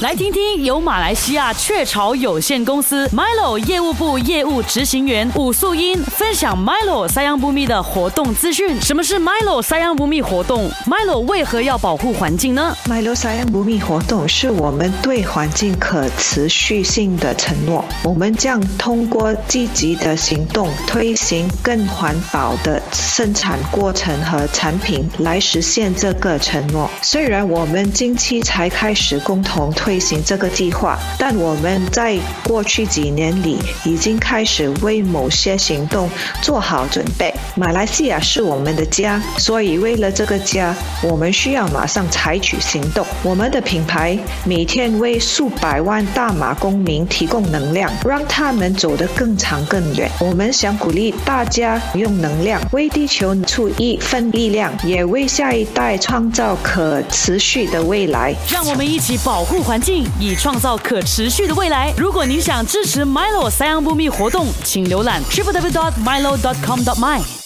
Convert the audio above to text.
来听听由马来西亚雀巢有限公司 Milo 业务部业务执行员武素英分享 Milo 三样不密的活动资讯。什么是 Milo 三样不密活动？Milo 为何要保护环境呢？Milo 三样不密活动是我们对环境可持续性的承诺。我们将通过积极的行动，推行更环保的生产过程和产品，来实现这个承诺。虽然我们近期才开始共同推行这个计划，但我们在过去几年里已经开始为某些行动做好准备。马来西亚是我们的家，所以为了这个家，我们需要马上采取行动。我们的品牌每天为数百万大马公民提供能量，让他们走得更长更远。我们想鼓励大家用能量为地球出一份力量，也为下一代创造可持续的未来。让我们一起保护环环境，以创造可持续的未来。如果您想支持 Milo 三样不密活动，请浏览 www.milo.com.my。